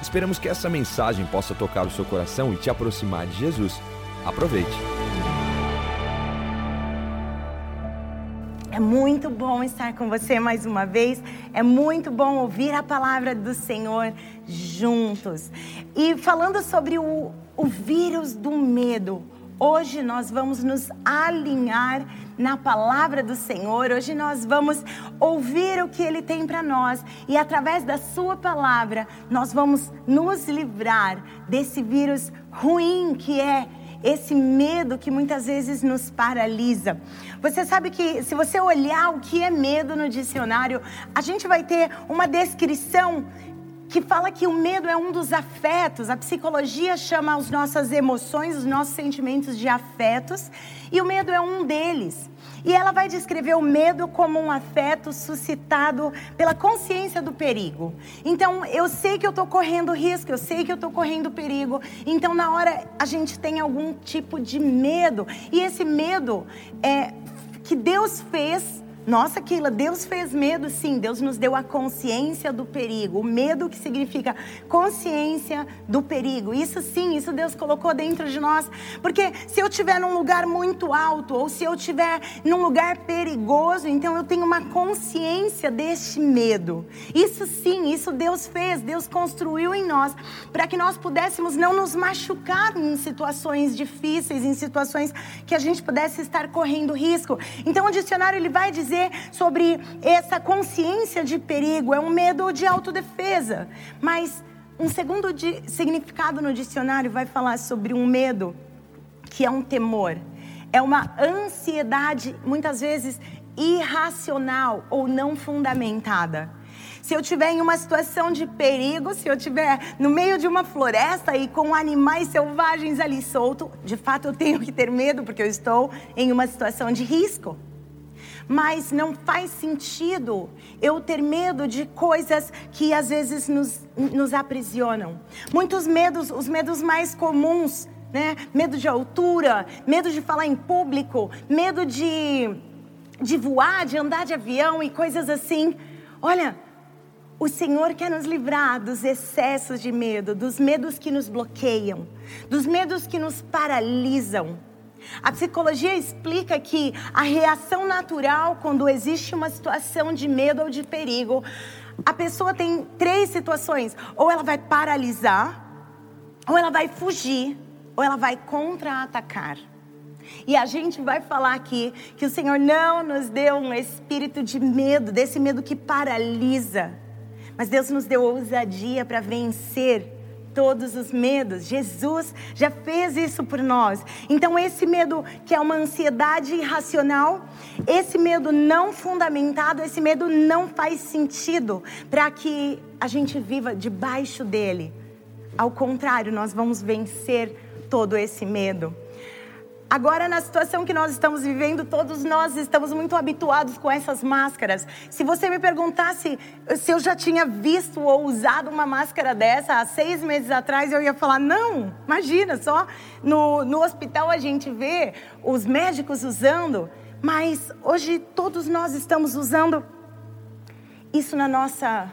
Esperamos que essa mensagem possa tocar o seu coração e te aproximar de Jesus. Aproveite. É muito bom estar com você mais uma vez. É muito bom ouvir a palavra do Senhor juntos. E falando sobre o, o vírus do medo, hoje nós vamos nos alinhar na palavra do Senhor. Hoje nós vamos ouvir o que Ele tem para nós e através da Sua palavra nós vamos nos livrar desse vírus ruim que é esse medo que muitas vezes nos paralisa. Você sabe que se você olhar o que é medo no dicionário, a gente vai ter uma descrição que fala que o medo é um dos afetos. A psicologia chama as nossas emoções, os nossos sentimentos de afetos, e o medo é um deles. E ela vai descrever o medo como um afeto suscitado pela consciência do perigo. Então, eu sei que eu estou correndo risco, eu sei que eu estou correndo perigo. Então, na hora a gente tem algum tipo de medo. E esse medo é que Deus fez nossa, Keila, Deus fez medo, sim. Deus nos deu a consciência do perigo. O medo que significa consciência do perigo. Isso sim, isso Deus colocou dentro de nós. Porque se eu estiver num lugar muito alto, ou se eu estiver num lugar perigoso, então eu tenho uma consciência deste medo. Isso sim, isso Deus fez. Deus construiu em nós para que nós pudéssemos não nos machucar em situações difíceis, em situações que a gente pudesse estar correndo risco. Então o dicionário ele vai dizer sobre essa consciência de perigo, é um medo de autodefesa. Mas um segundo significado no dicionário vai falar sobre um medo que é um temor, é uma ansiedade, muitas vezes irracional ou não fundamentada. Se eu estiver em uma situação de perigo, se eu estiver no meio de uma floresta e com animais selvagens ali soltos, de fato eu tenho que ter medo porque eu estou em uma situação de risco mas não faz sentido eu ter medo de coisas que às vezes nos, nos aprisionam. Muitos medos, os medos mais comuns, né? Medo de altura, medo de falar em público, medo de, de voar, de andar de avião e coisas assim. Olha, o Senhor quer nos livrar dos excessos de medo, dos medos que nos bloqueiam, dos medos que nos paralisam. A psicologia explica que a reação natural quando existe uma situação de medo ou de perigo, a pessoa tem três situações: ou ela vai paralisar, ou ela vai fugir, ou ela vai contra-atacar. E a gente vai falar aqui que o Senhor não nos deu um espírito de medo, desse medo que paralisa, mas Deus nos deu ousadia para vencer todos os medos. Jesus já fez isso por nós. Então, esse medo que é uma ansiedade irracional, esse medo não fundamentado, esse medo não faz sentido para que a gente viva debaixo dele. Ao contrário, nós vamos vencer todo esse medo. Agora, na situação que nós estamos vivendo, todos nós estamos muito habituados com essas máscaras. Se você me perguntasse se eu já tinha visto ou usado uma máscara dessa há seis meses atrás, eu ia falar: não, imagina, só no, no hospital a gente vê os médicos usando, mas hoje todos nós estamos usando isso na nossa,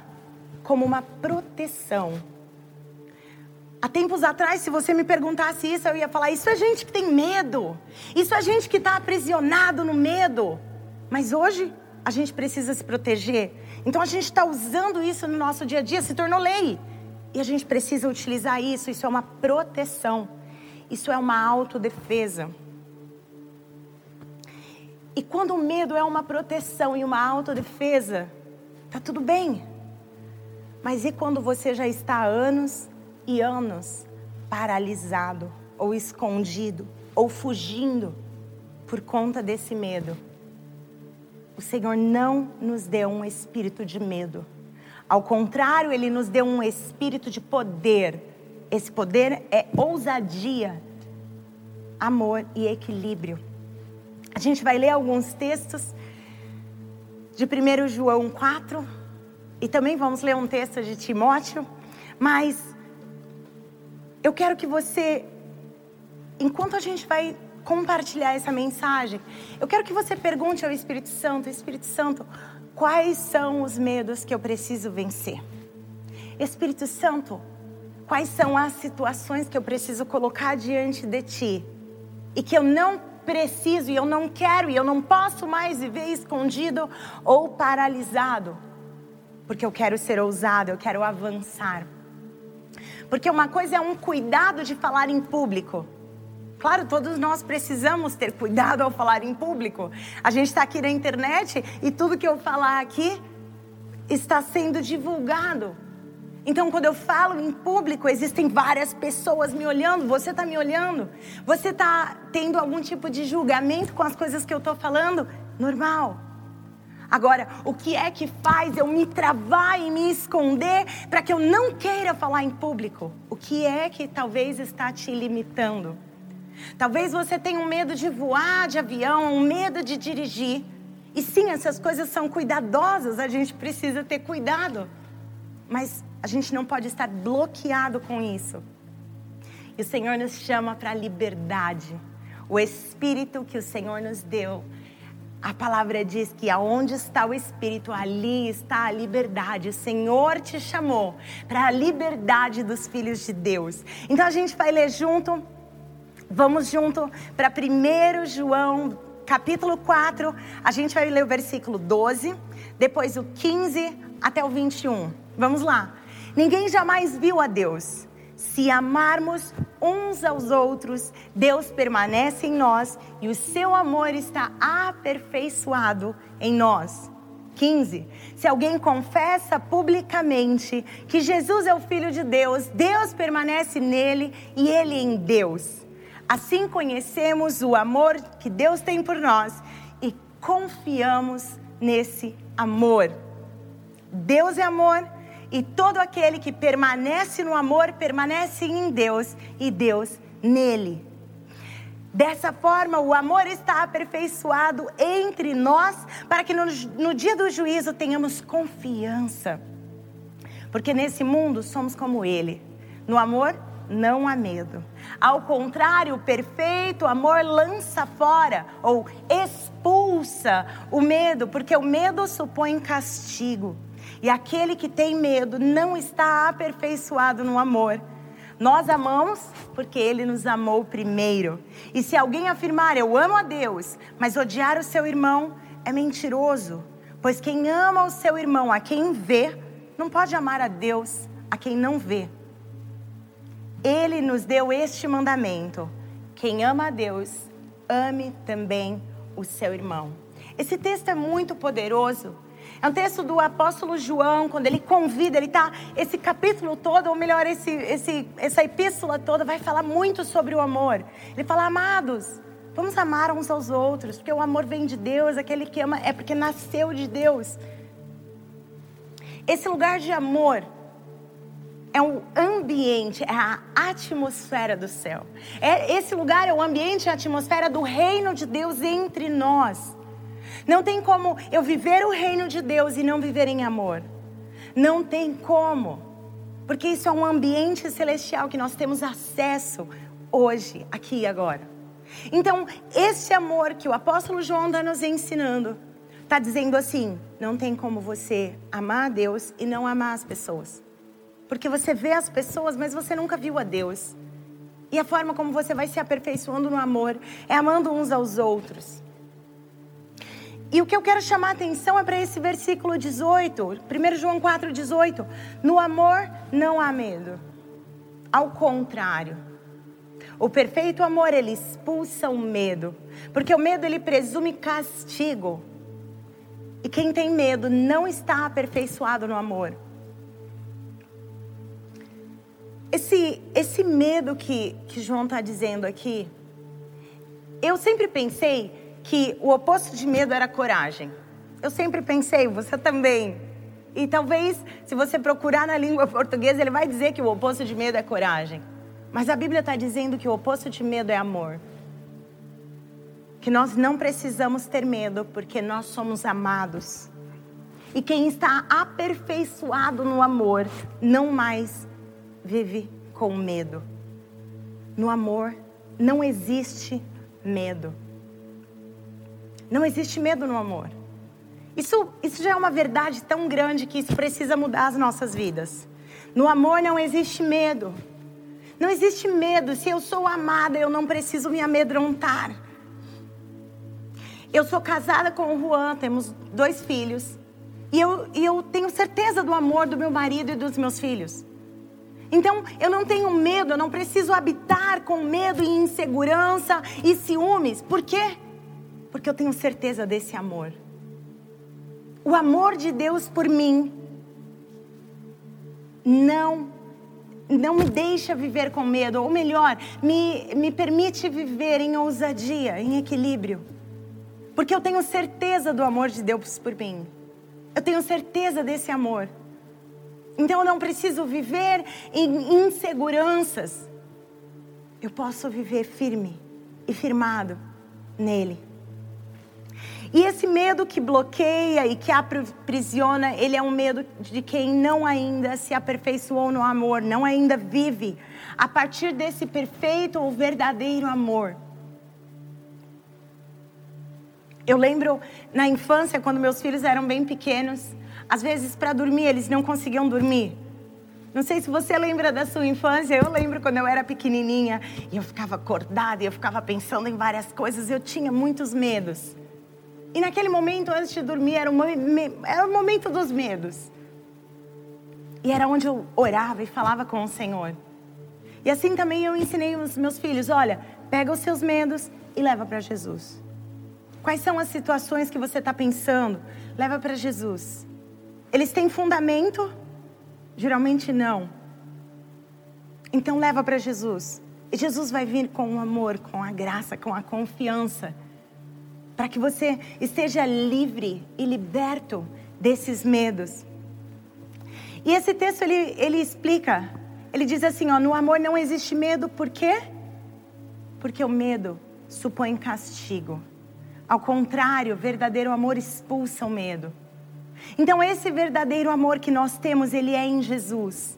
como uma proteção Há tempos atrás, se você me perguntasse isso, eu ia falar: isso é gente que tem medo, isso é gente que está aprisionado no medo. Mas hoje, a gente precisa se proteger. Então, a gente está usando isso no nosso dia a dia, se tornou lei. E a gente precisa utilizar isso, isso é uma proteção, isso é uma autodefesa. E quando o medo é uma proteção e uma autodefesa, tá tudo bem. Mas e quando você já está há anos e anos paralisado, ou escondido, ou fugindo por conta desse medo. O Senhor não nos deu um espírito de medo. Ao contrário, Ele nos deu um espírito de poder. Esse poder é ousadia amor e equilíbrio. A gente vai ler alguns textos de 1 João 4 e também vamos ler um texto de Timóteo, mas eu quero que você, enquanto a gente vai compartilhar essa mensagem, eu quero que você pergunte ao Espírito Santo: Espírito Santo, quais são os medos que eu preciso vencer? Espírito Santo, quais são as situações que eu preciso colocar diante de Ti e que eu não preciso e eu não quero e eu não posso mais viver escondido ou paralisado, porque eu quero ser ousado, eu quero avançar. Porque uma coisa é um cuidado de falar em público. Claro, todos nós precisamos ter cuidado ao falar em público. A gente está aqui na internet e tudo que eu falar aqui está sendo divulgado. Então, quando eu falo em público, existem várias pessoas me olhando. Você está me olhando? Você está tendo algum tipo de julgamento com as coisas que eu estou falando? Normal. Agora, o que é que faz eu me travar e me esconder para que eu não queira falar em público? O que é que talvez está te limitando? Talvez você tenha um medo de voar de avião, um medo de dirigir. E sim, essas coisas são cuidadosas, a gente precisa ter cuidado. Mas a gente não pode estar bloqueado com isso. E o Senhor nos chama para a liberdade. O Espírito que o Senhor nos deu. A palavra diz que aonde está o Espírito, ali está a liberdade. O Senhor te chamou para a liberdade dos filhos de Deus. Então a gente vai ler junto. Vamos junto para 1 João, capítulo 4. A gente vai ler o versículo 12, depois o 15 até o 21. Vamos lá. Ninguém jamais viu a Deus. Se amarmos uns aos outros, Deus permanece em nós e o seu amor está aperfeiçoado em nós. 15. Se alguém confessa publicamente que Jesus é o Filho de Deus, Deus permanece nele e ele em Deus. Assim conhecemos o amor que Deus tem por nós e confiamos nesse amor. Deus é amor e todo aquele que permanece no amor permanece em Deus e Deus nele. Dessa forma, o amor está aperfeiçoado entre nós, para que no, no, dia do juízo tenhamos confiança. Porque nesse mundo somos como Ele. No amor, não há medo. Ao contrário, o perfeito amor lança fora ou expulsa o medo, porque o medo supõe castigo. E aquele que tem medo não está aperfeiçoado no amor. Nós amamos porque ele nos amou primeiro. E se alguém afirmar eu amo a Deus, mas odiar o seu irmão, é mentiroso. Pois quem ama o seu irmão, a quem vê, não pode amar a Deus, a quem não vê. Ele nos deu este mandamento: quem ama a Deus, ame também o seu irmão. Esse texto é muito poderoso é um texto do apóstolo João, quando ele convida, ele está. Esse capítulo todo, ou melhor, esse, esse, essa epístola toda, vai falar muito sobre o amor. Ele fala, amados, vamos amar uns aos outros, porque o amor vem de Deus, aquele que ama é porque nasceu de Deus. Esse lugar de amor é um ambiente, é a atmosfera do céu. É, esse lugar é o ambiente, a atmosfera do reino de Deus entre nós. Não tem como eu viver o reino de Deus e não viver em amor. Não tem como. Porque isso é um ambiente celestial que nós temos acesso hoje, aqui e agora. Então, esse amor que o apóstolo João está nos ensinando, está dizendo assim: não tem como você amar a Deus e não amar as pessoas. Porque você vê as pessoas, mas você nunca viu a Deus. E a forma como você vai se aperfeiçoando no amor é amando uns aos outros. E o que eu quero chamar a atenção é para esse versículo 18, 1 João 4, 18. No amor não há medo. Ao contrário. O perfeito amor, ele expulsa o medo. Porque o medo, ele presume castigo. E quem tem medo não está aperfeiçoado no amor. Esse, esse medo que, que João está dizendo aqui, eu sempre pensei que o oposto de medo era coragem. Eu sempre pensei, você também. E talvez, se você procurar na língua portuguesa, ele vai dizer que o oposto de medo é coragem. Mas a Bíblia está dizendo que o oposto de medo é amor. que nós não precisamos ter medo, porque nós somos amados. E quem está aperfeiçoado no amor não mais vive com medo. No amor não existe medo. Não existe medo no amor. Isso, isso já é uma verdade tão grande que isso precisa mudar as nossas vidas. No amor não existe medo. Não existe medo. Se eu sou amada, eu não preciso me amedrontar. Eu sou casada com o Juan, temos dois filhos. E eu, e eu tenho certeza do amor do meu marido e dos meus filhos. Então, eu não tenho medo, eu não preciso habitar com medo e insegurança e ciúmes. Por quê? Porque eu tenho certeza desse amor. O amor de Deus por mim não não me deixa viver com medo, ou melhor, me, me permite viver em ousadia, em equilíbrio. Porque eu tenho certeza do amor de Deus por mim. Eu tenho certeza desse amor. Então eu não preciso viver em inseguranças. Eu posso viver firme e firmado nele. E esse medo que bloqueia e que aprisiona, ele é um medo de quem não ainda se aperfeiçoou no amor, não ainda vive a partir desse perfeito ou verdadeiro amor. Eu lembro na infância, quando meus filhos eram bem pequenos, às vezes para dormir eles não conseguiam dormir. Não sei se você lembra da sua infância, eu lembro quando eu era pequenininha e eu ficava acordada e eu ficava pensando em várias coisas, eu tinha muitos medos. E naquele momento, antes de dormir, era o, era o momento dos medos. E era onde eu orava e falava com o Senhor. E assim também eu ensinei os meus filhos: olha, pega os seus medos e leva para Jesus. Quais são as situações que você está pensando? Leva para Jesus. Eles têm fundamento? Geralmente não. Então leva para Jesus. E Jesus vai vir com o amor, com a graça, com a confiança para que você esteja livre e liberto desses medos. E esse texto ele, ele explica, ele diz assim: ó, no amor não existe medo, por quê? Porque o medo supõe castigo. Ao contrário, verdadeiro amor expulsa o medo. Então, esse verdadeiro amor que nós temos, ele é em Jesus.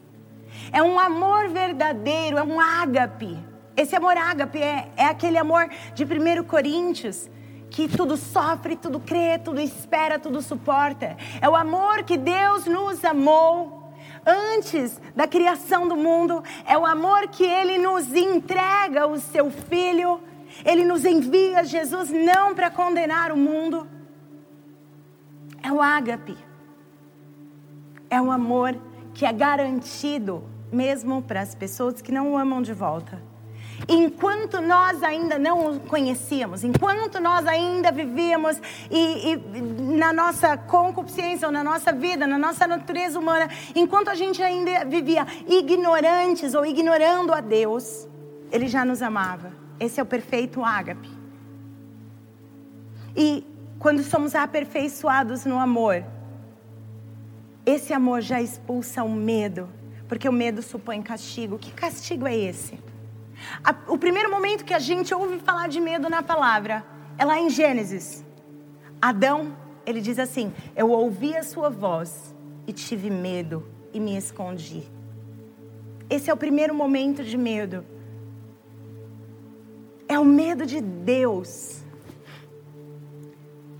É um amor verdadeiro, é um ágape. Esse amor ágape é, é aquele amor de 1 Coríntios, que tudo sofre, tudo crê, tudo espera, tudo suporta. É o amor que Deus nos amou antes da criação do mundo. É o amor que Ele nos entrega o Seu Filho. Ele nos envia Jesus não para condenar o mundo. É o ágape. É um amor que é garantido mesmo para as pessoas que não o amam de volta enquanto nós ainda não o conhecíamos, enquanto nós ainda vivíamos e, e, na nossa concupiscência, ou na nossa vida, na nossa natureza humana, enquanto a gente ainda vivia ignorantes ou ignorando a Deus, Ele já nos amava. Esse é o perfeito ágape. E quando somos aperfeiçoados no amor, esse amor já expulsa o medo, porque o medo supõe castigo. Que castigo é esse? O primeiro momento que a gente ouve falar de medo na palavra é lá em Gênesis. Adão, ele diz assim: Eu ouvi a sua voz e tive medo e me escondi. Esse é o primeiro momento de medo. É o medo de Deus.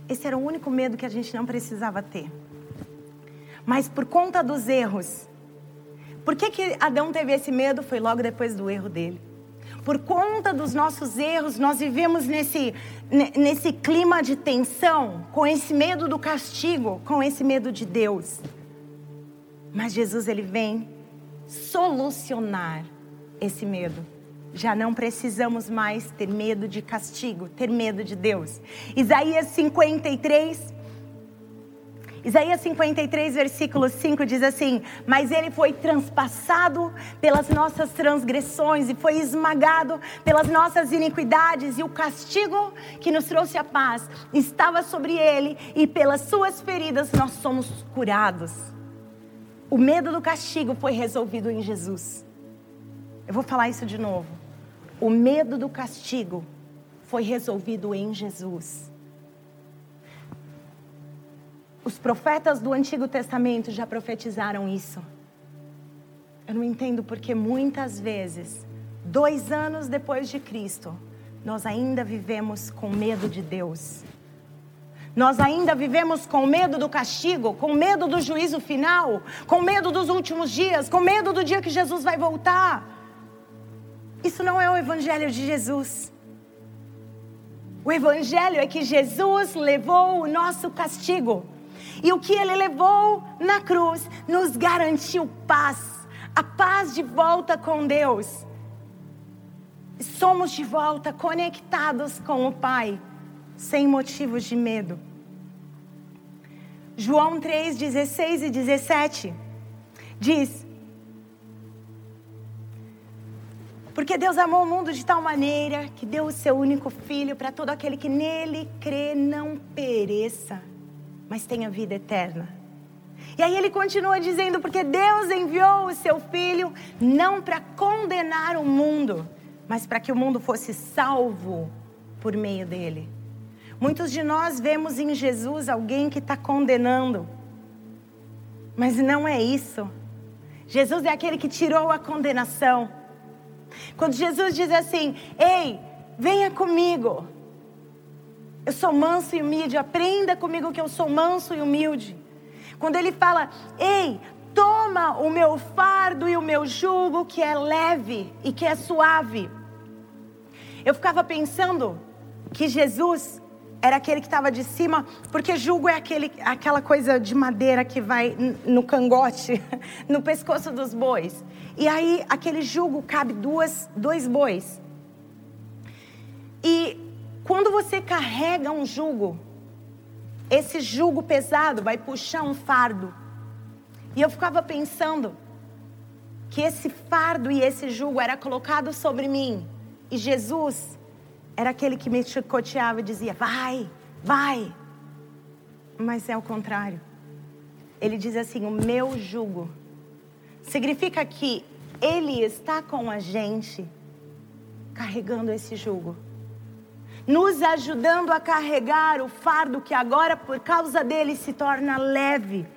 Esse era o único medo que a gente não precisava ter. Mas por conta dos erros, por que, que Adão teve esse medo? Foi logo depois do erro dele por conta dos nossos erros, nós vivemos nesse, nesse clima de tensão, com esse medo do castigo, com esse medo de Deus. Mas Jesus, ele vem solucionar esse medo. Já não precisamos mais ter medo de castigo, ter medo de Deus. Isaías 53, Isaías 53, versículo 5 diz assim: Mas ele foi transpassado pelas nossas transgressões e foi esmagado pelas nossas iniquidades, e o castigo que nos trouxe a paz estava sobre ele, e pelas suas feridas nós somos curados. O medo do castigo foi resolvido em Jesus. Eu vou falar isso de novo. O medo do castigo foi resolvido em Jesus. Os profetas do Antigo Testamento já profetizaram isso. Eu não entendo porque muitas vezes, dois anos depois de Cristo, nós ainda vivemos com medo de Deus. Nós ainda vivemos com medo do castigo, com medo do juízo final, com medo dos últimos dias, com medo do dia que Jesus vai voltar. Isso não é o Evangelho de Jesus. O Evangelho é que Jesus levou o nosso castigo. E o que ele levou na cruz nos garantiu paz, a paz de volta com Deus. Somos de volta conectados com o Pai sem motivos de medo. João 3, 16 e 17 diz: Porque Deus amou o mundo de tal maneira que deu o seu único filho para todo aquele que nele crê não pereça, mas tenha vida eterna. E aí ele continua dizendo: Porque Deus enviou o seu filho não para condenar o mundo, mas para que o mundo fosse salvo por meio dele. Muitos de nós vemos em Jesus alguém que está condenando, mas não é isso. Jesus é aquele que tirou a condenação. Quando Jesus diz assim: Ei, venha comigo. Eu sou manso e humilde, aprenda comigo que eu sou manso e humilde. Quando ele fala: Ei, toma o meu fardo e o meu jugo que é leve e que é suave. Eu ficava pensando que Jesus era aquele que estava de cima, porque jugo é aquele, aquela coisa de madeira que vai no cangote, no pescoço dos bois. E aí aquele jugo cabe duas, dois bois. E quando você carrega um jugo, esse jugo pesado vai puxar um fardo. E eu ficava pensando que esse fardo e esse jugo era colocado sobre mim. E Jesus era aquele que me chicoteava e dizia: vai, vai. Mas é o contrário. Ele diz assim: o meu jugo. Significa que ele está com a gente, carregando esse jugo, nos ajudando a carregar o fardo que agora, por causa dele, se torna leve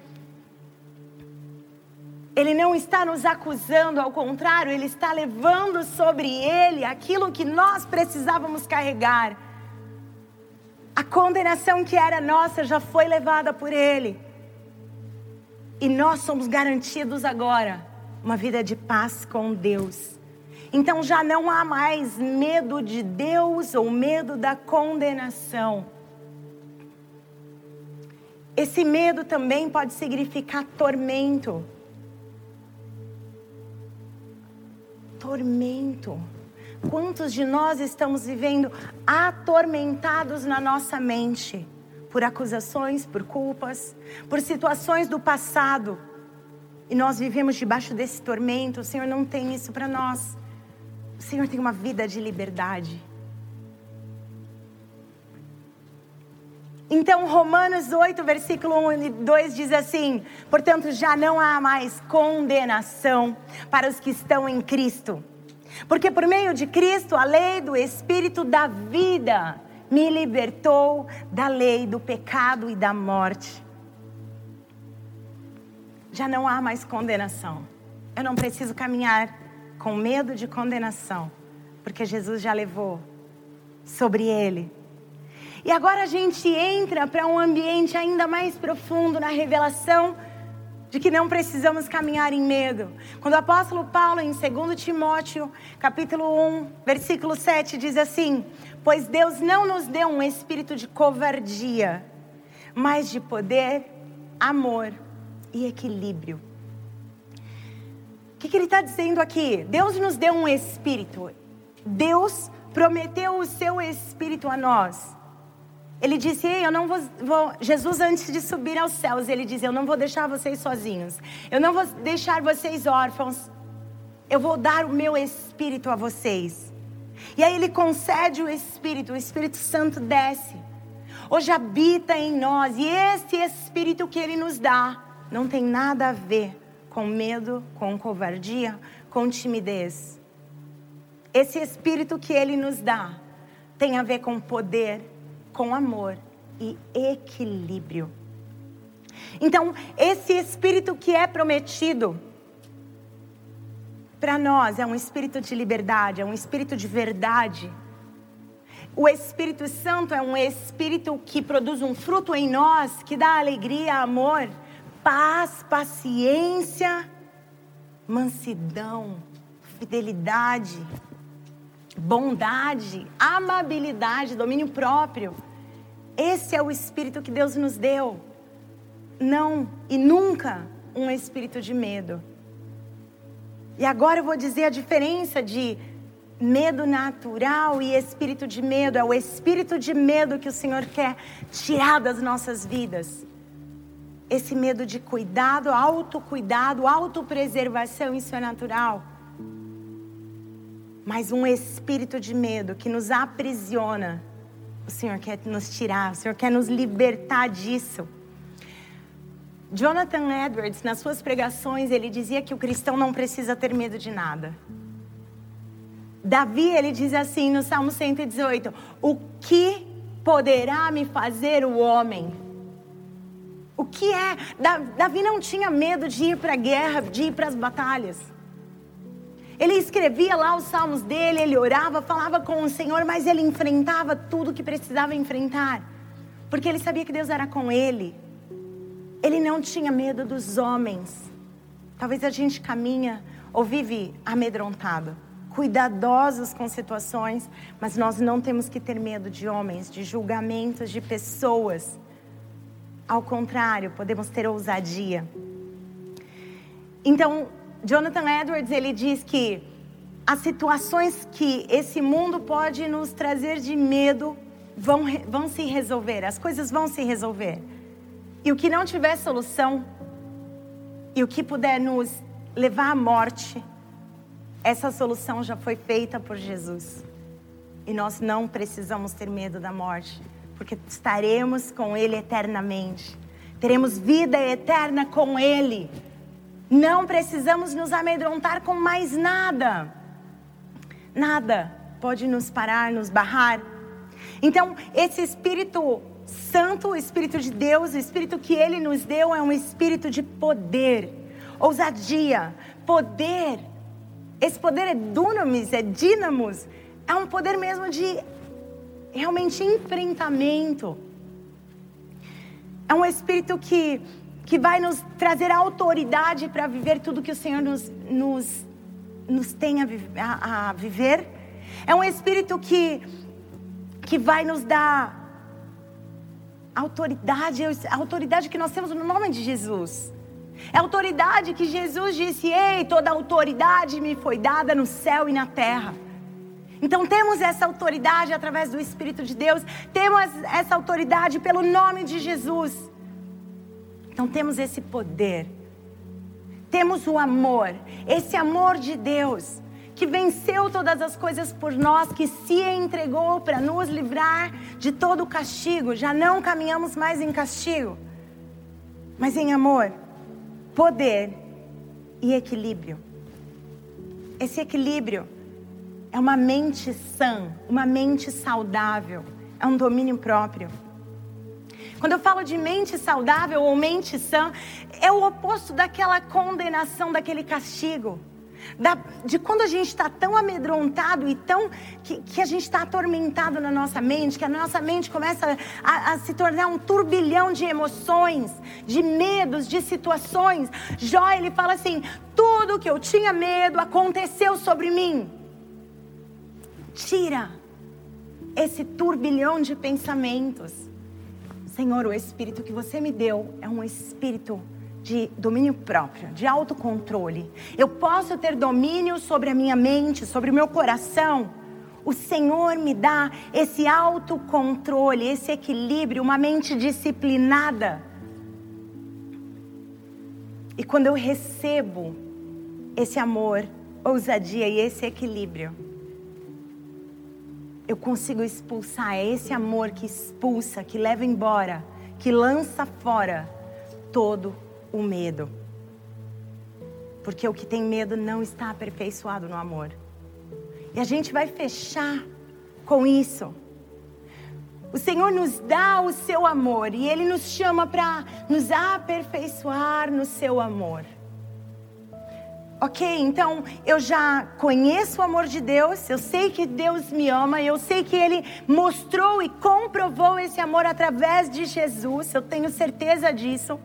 ele não está nos acusando, ao contrário, ele está levando sobre ele aquilo que nós precisávamos carregar. A condenação que era nossa já foi levada por ele. E nós somos garantidos agora uma vida de paz com Deus. Então já não há mais medo de Deus ou medo da condenação. Esse medo também pode significar tormento. tormento. Quantos de nós estamos vivendo atormentados na nossa mente por acusações, por culpas, por situações do passado? E nós vivemos debaixo desse tormento. O Senhor não tem isso para nós. O Senhor tem uma vida de liberdade. Então, Romanos 8, versículo 1 e 2 diz assim: Portanto, já não há mais condenação para os que estão em Cristo. Porque por meio de Cristo, a lei do Espírito da vida me libertou da lei do pecado e da morte. Já não há mais condenação. Eu não preciso caminhar com medo de condenação, porque Jesus já levou sobre ele e agora a gente entra para um ambiente ainda mais profundo na revelação de que não precisamos caminhar em medo. Quando o apóstolo Paulo, em 2 Timóteo, capítulo 1, versículo 7, diz assim: Pois Deus não nos deu um espírito de covardia, mas de poder, amor e equilíbrio. Que, que ele está dizendo aqui? Deus nos deu um espírito. Deus prometeu o seu espírito a nós. Ele disse: Ei, eu não vou, vou, Jesus, antes de subir aos céus, ele diz: Eu não vou deixar vocês sozinhos. Eu não vou deixar vocês órfãos. Eu vou dar o meu espírito a vocês. E aí ele concede o espírito, o Espírito Santo desce. Hoje habita em nós. E esse espírito que ele nos dá não tem nada a ver com medo, com covardia, com timidez. Esse espírito que ele nos dá tem a ver com poder, com amor e equilíbrio. Então, esse espírito que é prometido para nós é um espírito de liberdade, é um espírito de verdade. O Espírito Santo é um espírito que produz um fruto em nós que dá alegria, amor, paz, paciência, mansidão, fidelidade, bondade, amabilidade, domínio próprio. Esse é o espírito que Deus nos deu. Não e nunca um espírito de medo. E agora eu vou dizer a diferença de medo natural e espírito de medo. É o espírito de medo que o Senhor quer tirar das nossas vidas. Esse medo de cuidado, autocuidado, autopreservação, isso é natural. Mas um espírito de medo que nos aprisiona, o Senhor quer nos tirar, o Senhor quer nos libertar disso. Jonathan Edwards, nas suas pregações, ele dizia que o cristão não precisa ter medo de nada. Davi, ele diz assim no Salmo 118: O que poderá me fazer o homem? O que é? Davi não tinha medo de ir para a guerra, de ir para as batalhas. Ele escrevia lá os salmos dele, ele orava, falava com o Senhor, mas ele enfrentava tudo que precisava enfrentar, porque ele sabia que Deus era com ele. Ele não tinha medo dos homens. Talvez a gente caminha ou vive amedrontado, cuidadosos com situações, mas nós não temos que ter medo de homens, de julgamentos, de pessoas. Ao contrário, podemos ter ousadia. Então, Jonathan Edwards ele diz que as situações que esse mundo pode nos trazer de medo vão, vão se resolver, as coisas vão se resolver. E o que não tiver solução, e o que puder nos levar à morte, essa solução já foi feita por Jesus. E nós não precisamos ter medo da morte, porque estaremos com Ele eternamente. Teremos vida eterna com Ele. Não precisamos nos amedrontar com mais nada. Nada pode nos parar, nos barrar. Então, esse espírito Santo, o Espírito de Deus, o Espírito que Ele nos deu é um espírito de poder, ousadia, poder. Esse poder é dunamis, é dínamos, é um poder mesmo de realmente enfrentamento. É um espírito que, que vai nos trazer autoridade para viver tudo que o Senhor nos, nos, nos tem a, a, a viver. É um espírito que, que vai nos dar autoridade, a autoridade que nós temos no nome de Jesus. É autoridade que Jesus disse: Ei, toda autoridade me foi dada no céu e na terra. Então temos essa autoridade através do Espírito de Deus, temos essa autoridade pelo nome de Jesus. Então temos esse poder, temos o amor, esse amor de Deus que venceu todas as coisas por nós, que se entregou para nos livrar de todo o castigo. Já não caminhamos mais em castigo, mas em amor, poder e equilíbrio. Esse equilíbrio é uma mente sã, uma mente saudável, é um domínio próprio. Quando eu falo de mente saudável ou mente sã, é o oposto daquela condenação, daquele castigo da, de quando a gente está tão amedrontado e tão que, que a gente está atormentado na nossa mente, que a nossa mente começa a, a, se tornar um turbilhão de emoções, de medos, de situações. Jó ele fala assim: tudo que eu tinha medo aconteceu sobre mim. Tira esse turbilhão de pensamentos. Senhor, o espírito que você me deu é um espírito de domínio próprio, de autocontrole. Eu posso ter domínio sobre a minha mente, sobre o meu coração. O Senhor me dá esse autocontrole, esse equilíbrio, uma mente disciplinada. E quando eu recebo esse amor, ousadia e esse equilíbrio, eu consigo expulsar é esse amor que expulsa, que leva embora, que lança fora todo o medo. Porque o que tem medo não está aperfeiçoado no amor. E a gente vai fechar com isso. O Senhor nos dá o seu amor e Ele nos chama para nos aperfeiçoar no seu amor. Ok, então eu já conheço o amor de Deus, eu sei que Deus me ama, eu sei que Ele mostrou e comprovou esse amor através de Jesus, eu tenho certeza disso.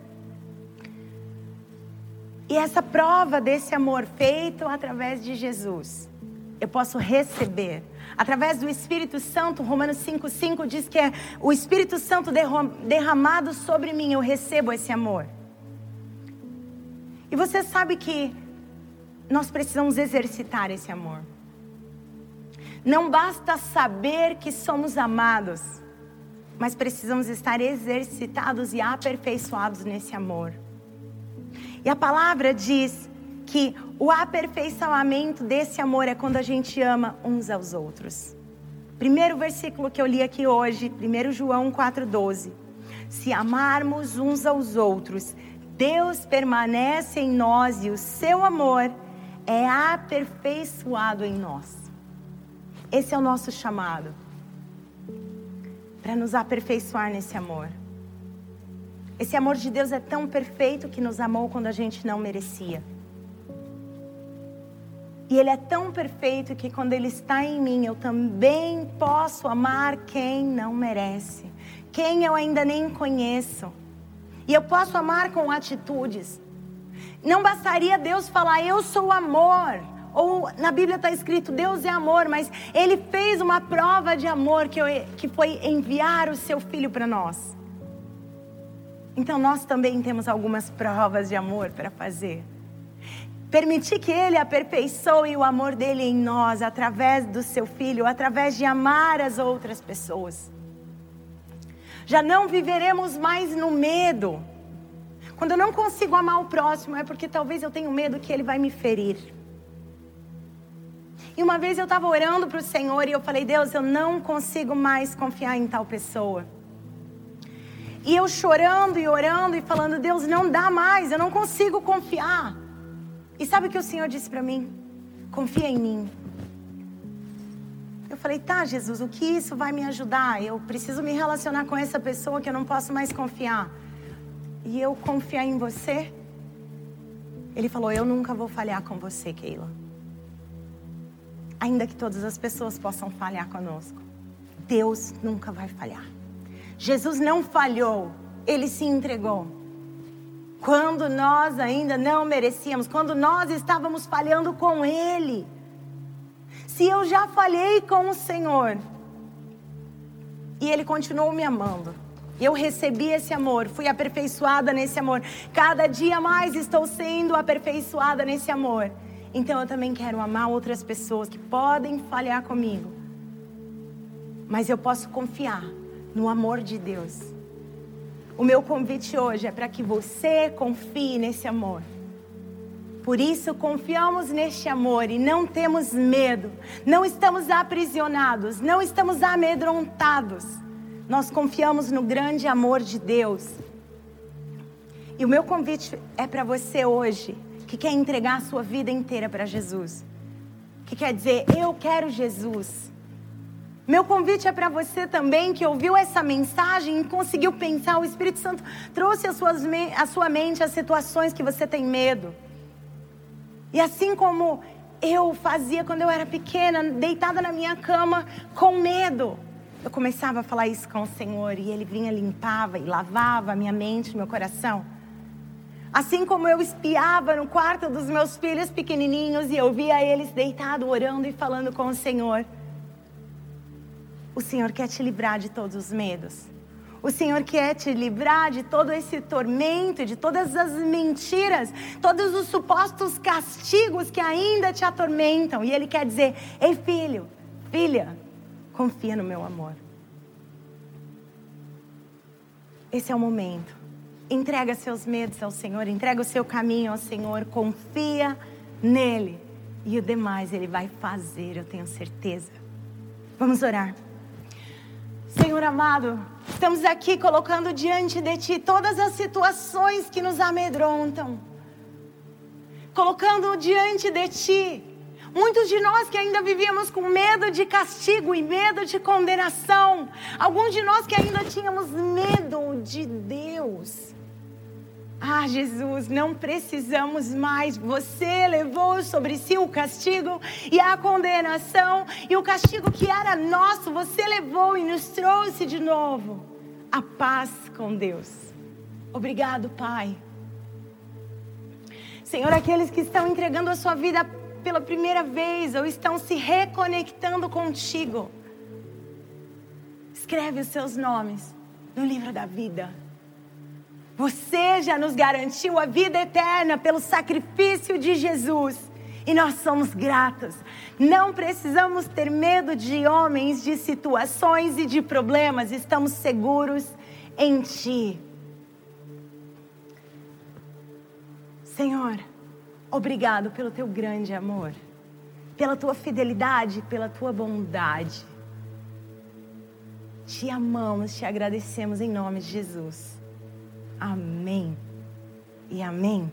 E essa prova desse amor feito através de Jesus, eu posso receber através do Espírito Santo. Romanos 5,5 diz que é o Espírito Santo derramado sobre mim, eu recebo esse amor. E você sabe que nós precisamos exercitar esse amor. Não basta saber que somos amados, mas precisamos estar exercitados e aperfeiçoados nesse amor. E a palavra diz que o aperfeiçoamento desse amor é quando a gente ama uns aos outros. Primeiro versículo que eu li aqui hoje, 1 João 4,12. Se amarmos uns aos outros, Deus permanece em nós e o seu amor é aperfeiçoado em nós. Esse é o nosso chamado. Para nos aperfeiçoar nesse amor. Esse amor de Deus é tão perfeito que nos amou quando a gente não merecia. E Ele é tão perfeito que quando Ele está em mim, eu também posso amar quem não merece, quem eu ainda nem conheço. E eu posso amar com atitudes. Não bastaria Deus falar, eu sou amor. Ou na Bíblia está escrito, Deus é amor, mas Ele fez uma prova de amor que, eu, que foi enviar o seu filho para nós. Então nós também temos algumas provas de amor para fazer. Permitir que Ele aperfeiçoe o amor dele em nós através do seu filho, através de amar as outras pessoas. Já não viveremos mais no medo. Quando eu não consigo amar o próximo, é porque talvez eu tenha medo que ele vai me ferir. E uma vez eu estava orando para o Senhor e eu falei: Deus, eu não consigo mais confiar em tal pessoa. E eu chorando e orando e falando: Deus, não dá mais, eu não consigo confiar. E sabe o que o Senhor disse para mim? Confia em mim. Eu falei: Tá, Jesus, o que isso vai me ajudar? Eu preciso me relacionar com essa pessoa que eu não posso mais confiar. E eu confiar em você? Ele falou: Eu nunca vou falhar com você, Keila. Ainda que todas as pessoas possam falhar conosco, Deus nunca vai falhar. Jesus não falhou, ele se entregou. Quando nós ainda não merecíamos, quando nós estávamos falhando com ele. Se eu já falhei com o Senhor e ele continuou me amando, eu recebi esse amor, fui aperfeiçoada nesse amor. Cada dia mais estou sendo aperfeiçoada nesse amor. Então eu também quero amar outras pessoas que podem falhar comigo. Mas eu posso confiar no amor de Deus. O meu convite hoje é para que você confie nesse amor. Por isso confiamos neste amor e não temos medo, não estamos aprisionados, não estamos amedrontados. Nós confiamos no grande amor de Deus. E o meu convite é para você hoje, que quer entregar a sua vida inteira para Jesus. Que quer dizer, eu quero Jesus. Meu convite é para você também que ouviu essa mensagem e conseguiu pensar. O Espírito Santo trouxe a sua mente as situações que você tem medo. E assim como eu fazia quando eu era pequena, deitada na minha cama com medo, eu começava a falar isso com o Senhor e Ele vinha, limpava e lavava a minha mente, meu coração. Assim como eu espiava no quarto dos meus filhos pequenininhos e eu via eles deitados, orando e falando com o Senhor. O Senhor quer te livrar de todos os medos. O Senhor quer te livrar de todo esse tormento, de todas as mentiras, todos os supostos castigos que ainda te atormentam. E Ele quer dizer: Ei, filho, filha, confia no meu amor. Esse é o momento. Entrega seus medos ao Senhor, entrega o seu caminho ao Senhor, confia nele. E o demais Ele vai fazer, eu tenho certeza. Vamos orar. Senhor amado, estamos aqui colocando diante de Ti todas as situações que nos amedrontam, colocando diante de Ti Muitos de nós que ainda vivíamos com medo de castigo e medo de condenação. Alguns de nós que ainda tínhamos medo de Deus. Ah, Jesus, não precisamos mais. Você levou sobre si o castigo e a condenação, e o castigo que era nosso, você levou e nos trouxe de novo a paz com Deus. Obrigado, Pai. Senhor, aqueles que estão entregando a sua vida pela primeira vez ou estão se reconectando contigo, escreve os seus nomes no livro da vida. Você já nos garantiu a vida eterna pelo sacrifício de Jesus. E nós somos gratos. Não precisamos ter medo de homens, de situações e de problemas. Estamos seguros em Ti. Senhor, obrigado pelo teu grande amor, pela tua fidelidade, pela tua bondade. Te amamos, te agradecemos em nome de Jesus. Amém e amém.